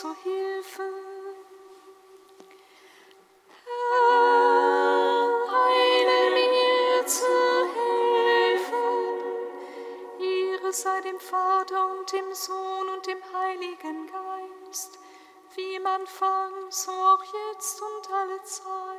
zu Hilfe. Herr, mir zu helfen. Ehre sei dem Vater und dem Sohn und dem Heiligen Geist, wie man Anfang, so auch jetzt und alle Zeit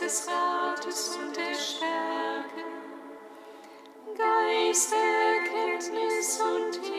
Des Rates und der Stärke, Geist der Erkenntnis und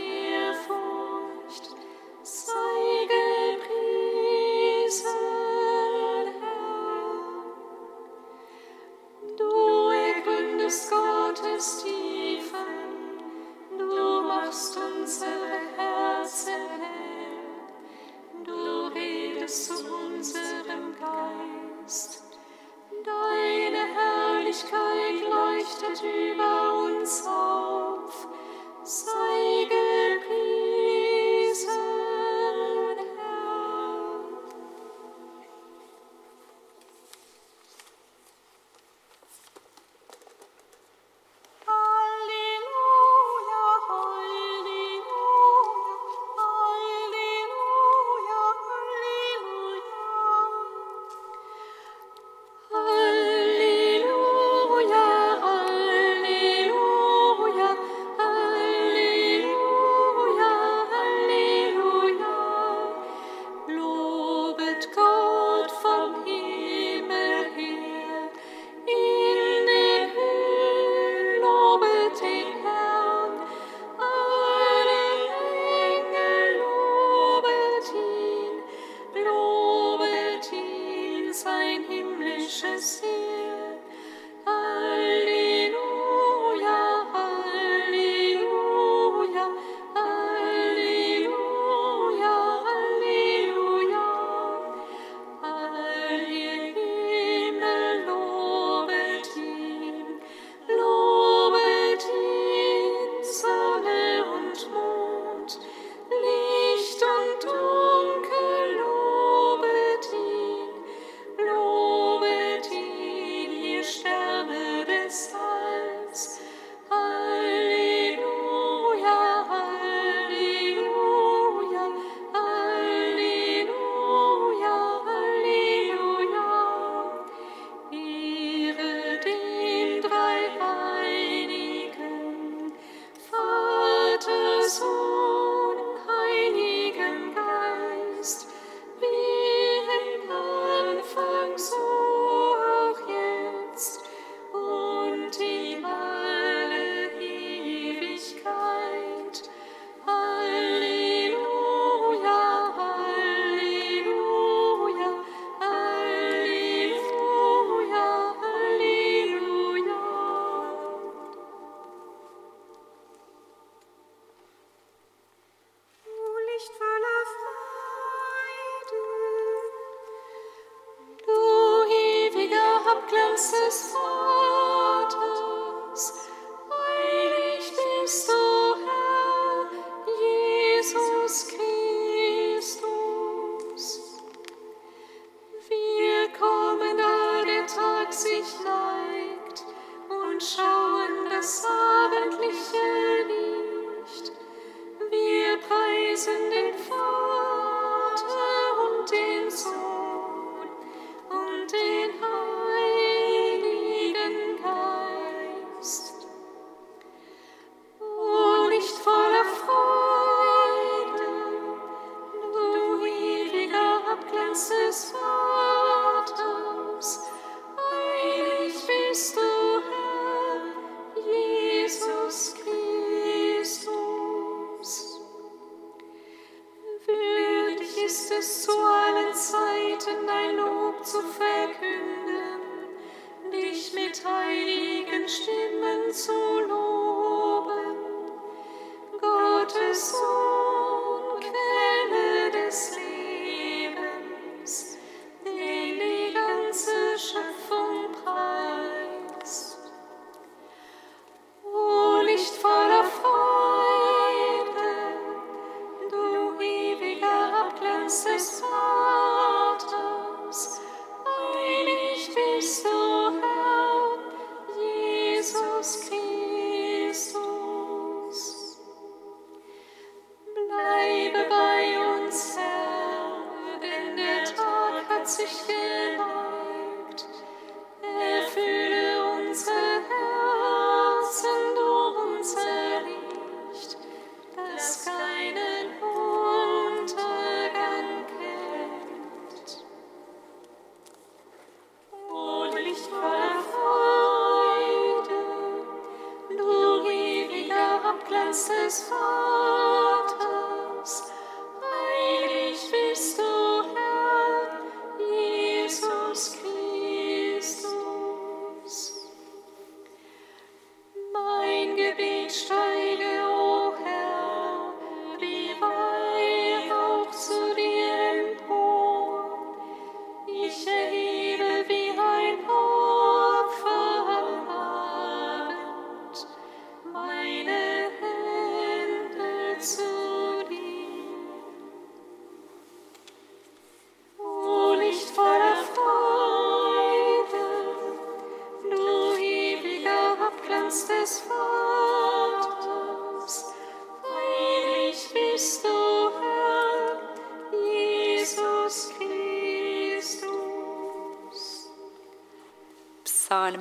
so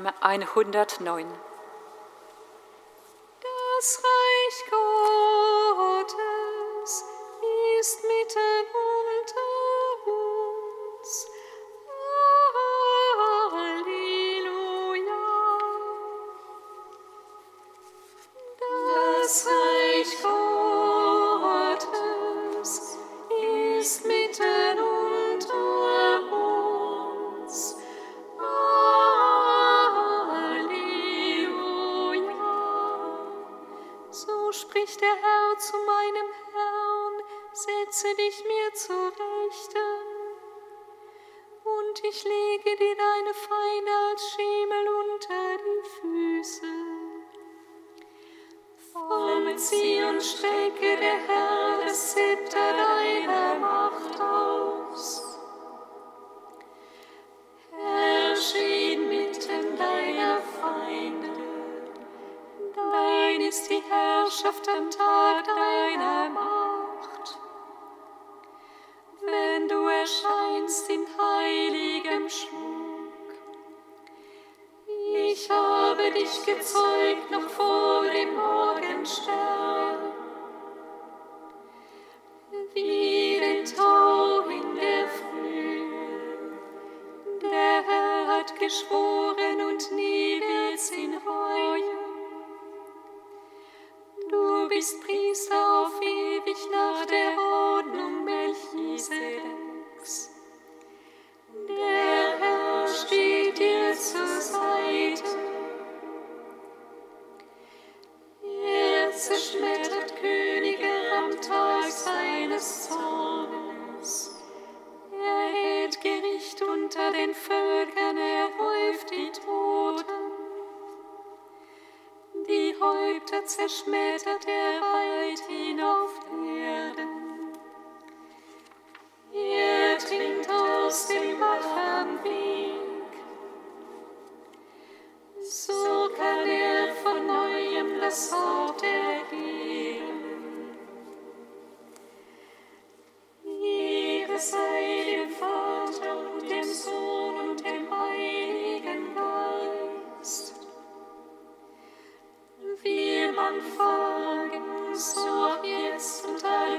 Psalm 109. Zion strecke der Herr das Zepter deiner Macht aus. Herr, steh mitten deiner Feinde, dein ist die Herrschaft am Tag deiner Macht. Wenn du erscheinst in heiligem Schmuck, ich habe dich gezeugt noch vor den Völkern, erhäuft die Toten. Die Häupter zerschmettert er weit hinauf Erden. Er trinkt aus dem wachen Weg. So kann er von neuem das Haupt erheben.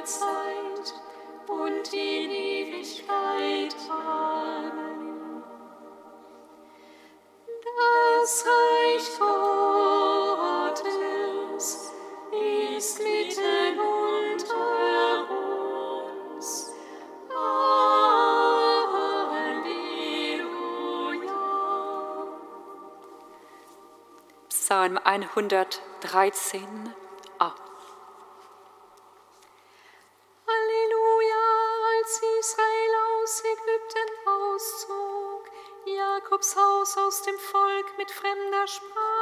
Zeit und in Ewigkeit. Amen. Psalm 113a. Ah. Halleluja, als Israel aus Ägypten auszog, Jakobs Haus aus dem Volk mit fremder Sprache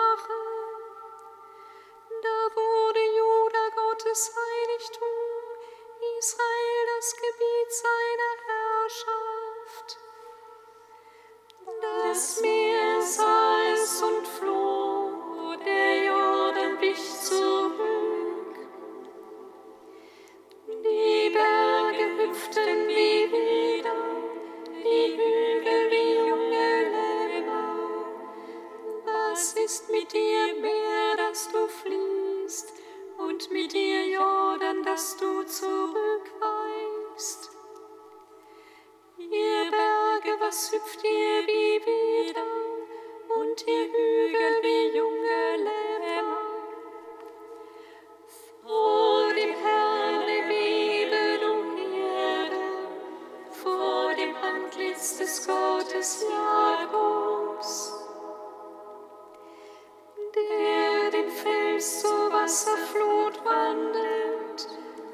bis zur Wasserflut wandelt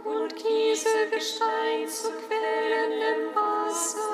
und Kieselgestein zu Quellen Wasser.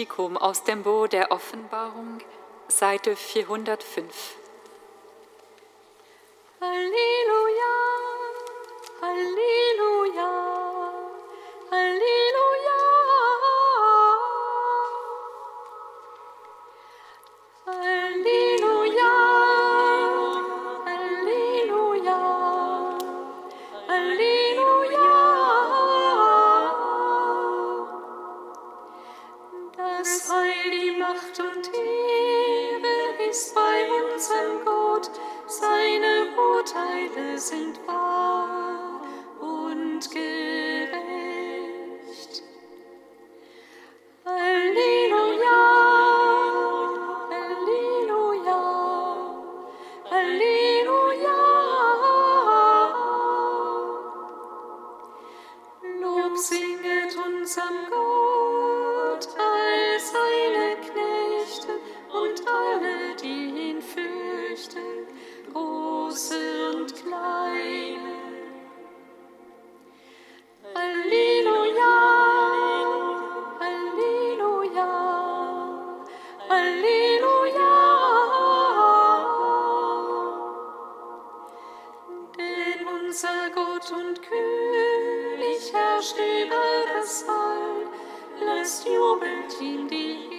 Katechetikum aus dem Bo der Offenbarung, Seite 405. Stille des Wald lässt jubelnd ihn die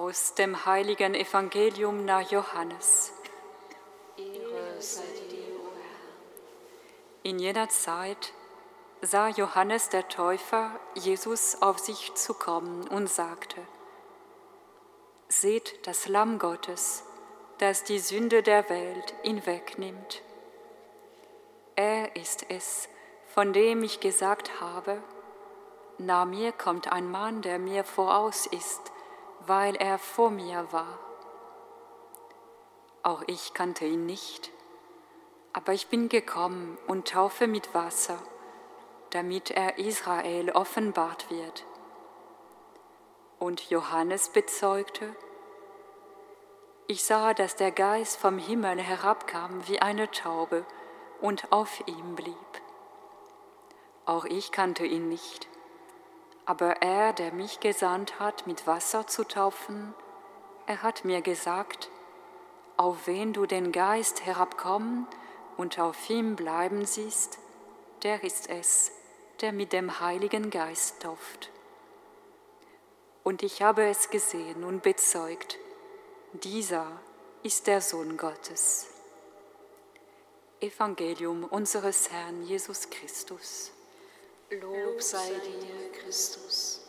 Aus dem heiligen Evangelium nach Johannes. In jener Zeit sah Johannes der Täufer Jesus auf sich zukommen und sagte, Seht das Lamm Gottes, das die Sünde der Welt hinwegnimmt. Er ist es, von dem ich gesagt habe, nach mir kommt ein Mann, der mir voraus ist, weil er vor mir war. Auch ich kannte ihn nicht, aber ich bin gekommen und taufe mit Wasser, damit er Israel offenbart wird. Und Johannes bezeugte, ich sah, dass der Geist vom Himmel herabkam wie eine Taube und auf ihm blieb. Auch ich kannte ihn nicht aber er, der mich gesandt hat, mit Wasser zu taufen, er hat mir gesagt, auf wen du den Geist herabkommen und auf ihm bleiben siehst, der ist es, der mit dem Heiligen Geist tauft. Und ich habe es gesehen und bezeugt, dieser ist der Sohn Gottes. Evangelium unseres Herrn Jesus Christus. Lob sei dir, Christus.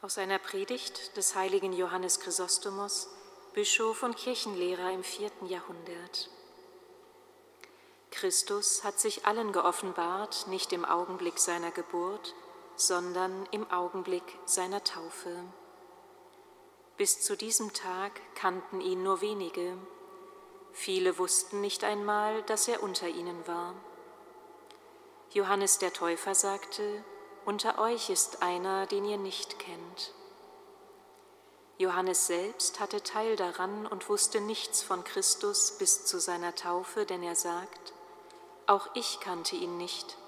Aus einer Predigt des heiligen Johannes Chrysostomos, Bischof und Kirchenlehrer im vierten Jahrhundert. Christus hat sich allen geoffenbart, nicht im Augenblick seiner Geburt, sondern im Augenblick seiner Taufe. Bis zu diesem Tag kannten ihn nur wenige. Viele wussten nicht einmal, dass er unter ihnen war. Johannes der Täufer sagte, unter euch ist einer, den ihr nicht kennt. Johannes selbst hatte Teil daran und wusste nichts von Christus bis zu seiner Taufe, denn er sagt, auch ich kannte ihn nicht,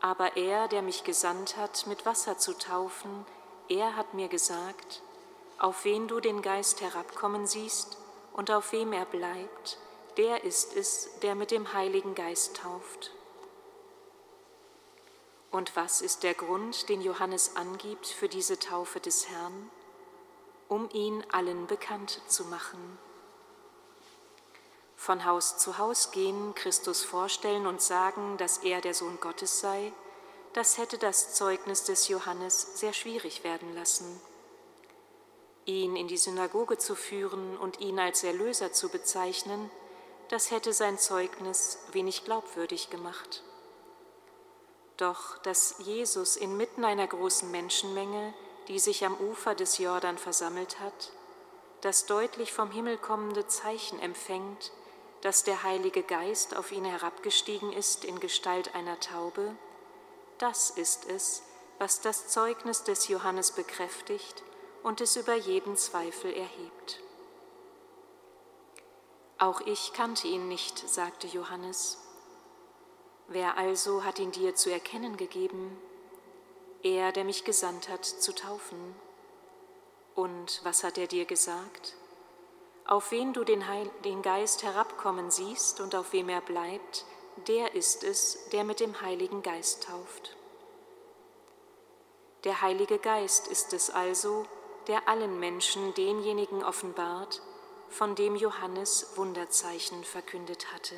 aber er, der mich gesandt hat, mit Wasser zu taufen, er hat mir gesagt, auf wen du den Geist herabkommen siehst und auf wem er bleibt, der ist es, der mit dem Heiligen Geist tauft. Und was ist der Grund, den Johannes angibt für diese Taufe des Herrn? Um ihn allen bekannt zu machen. Von Haus zu Haus gehen, Christus vorstellen und sagen, dass er der Sohn Gottes sei, das hätte das Zeugnis des Johannes sehr schwierig werden lassen. Ihn in die Synagoge zu führen und ihn als Erlöser zu bezeichnen, das hätte sein Zeugnis wenig glaubwürdig gemacht. Doch dass Jesus inmitten einer großen Menschenmenge, die sich am Ufer des Jordan versammelt hat, das deutlich vom Himmel kommende Zeichen empfängt, dass der Heilige Geist auf ihn herabgestiegen ist in Gestalt einer Taube, das ist es, was das Zeugnis des Johannes bekräftigt und es über jeden Zweifel erhebt. Auch ich kannte ihn nicht, sagte Johannes. Wer also hat ihn dir zu erkennen gegeben? Er, der mich gesandt hat, zu taufen. Und was hat er dir gesagt? Auf wen du den, Heil den Geist herabkommen siehst und auf wem er bleibt, der ist es, der mit dem Heiligen Geist tauft. Der Heilige Geist ist es also, der allen Menschen denjenigen offenbart, von dem Johannes Wunderzeichen verkündet hatte.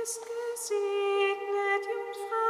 Bist gesegnet, Jungfrau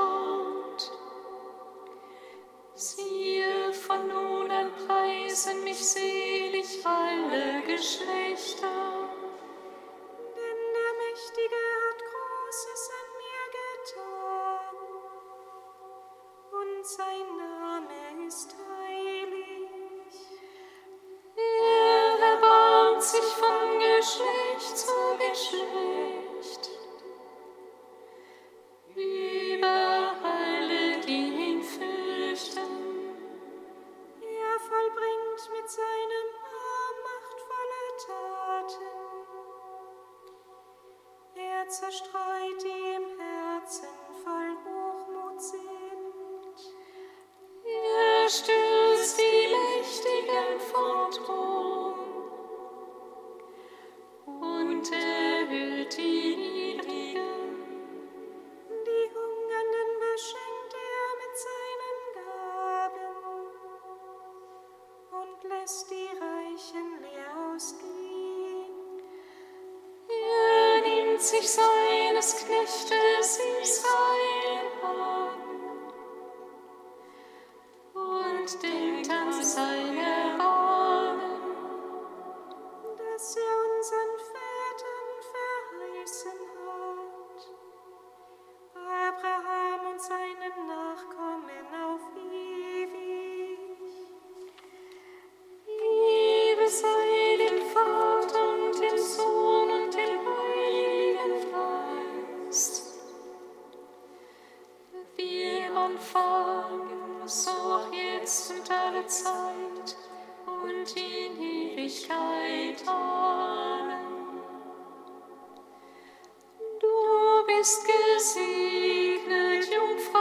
die Größe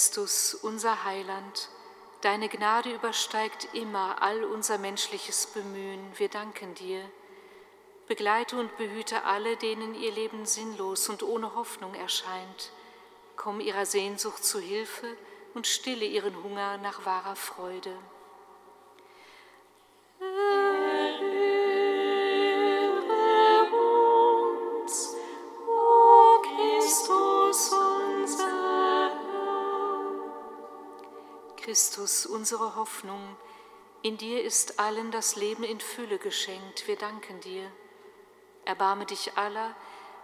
Christus, unser Heiland, deine Gnade übersteigt immer all unser menschliches Bemühen. Wir danken dir. Begleite und behüte alle, denen ihr Leben sinnlos und ohne Hoffnung erscheint. Komm ihrer Sehnsucht zu Hilfe und stille ihren Hunger nach wahrer Freude. Christus, unsere Hoffnung, in dir ist allen das Leben in Fülle geschenkt. Wir danken dir. Erbarme dich aller,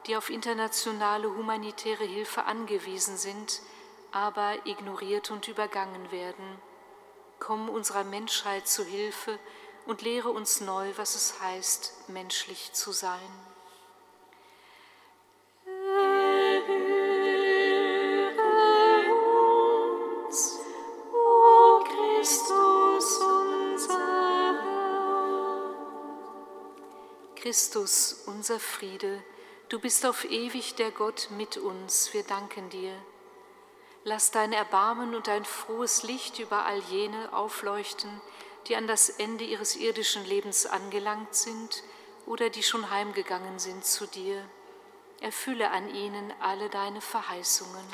die auf internationale humanitäre Hilfe angewiesen sind, aber ignoriert und übergangen werden. Komm unserer Menschheit zu Hilfe und lehre uns neu, was es heißt, menschlich zu sein. Christus, unser Friede, du bist auf ewig der Gott mit uns, wir danken dir. Lass dein Erbarmen und dein frohes Licht über all jene aufleuchten, die an das Ende ihres irdischen Lebens angelangt sind oder die schon heimgegangen sind zu dir. Erfülle an ihnen alle deine Verheißungen.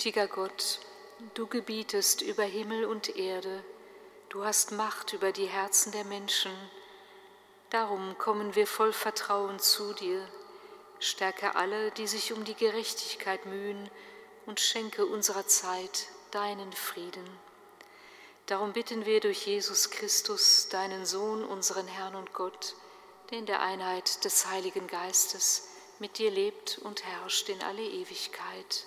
Gütiger Gott, du gebietest über Himmel und Erde, du hast Macht über die Herzen der Menschen. Darum kommen wir voll Vertrauen zu dir. Stärke alle, die sich um die Gerechtigkeit mühen, und schenke unserer Zeit deinen Frieden. Darum bitten wir durch Jesus Christus, deinen Sohn, unseren Herrn und Gott, der in der Einheit des Heiligen Geistes mit dir lebt und herrscht in alle Ewigkeit.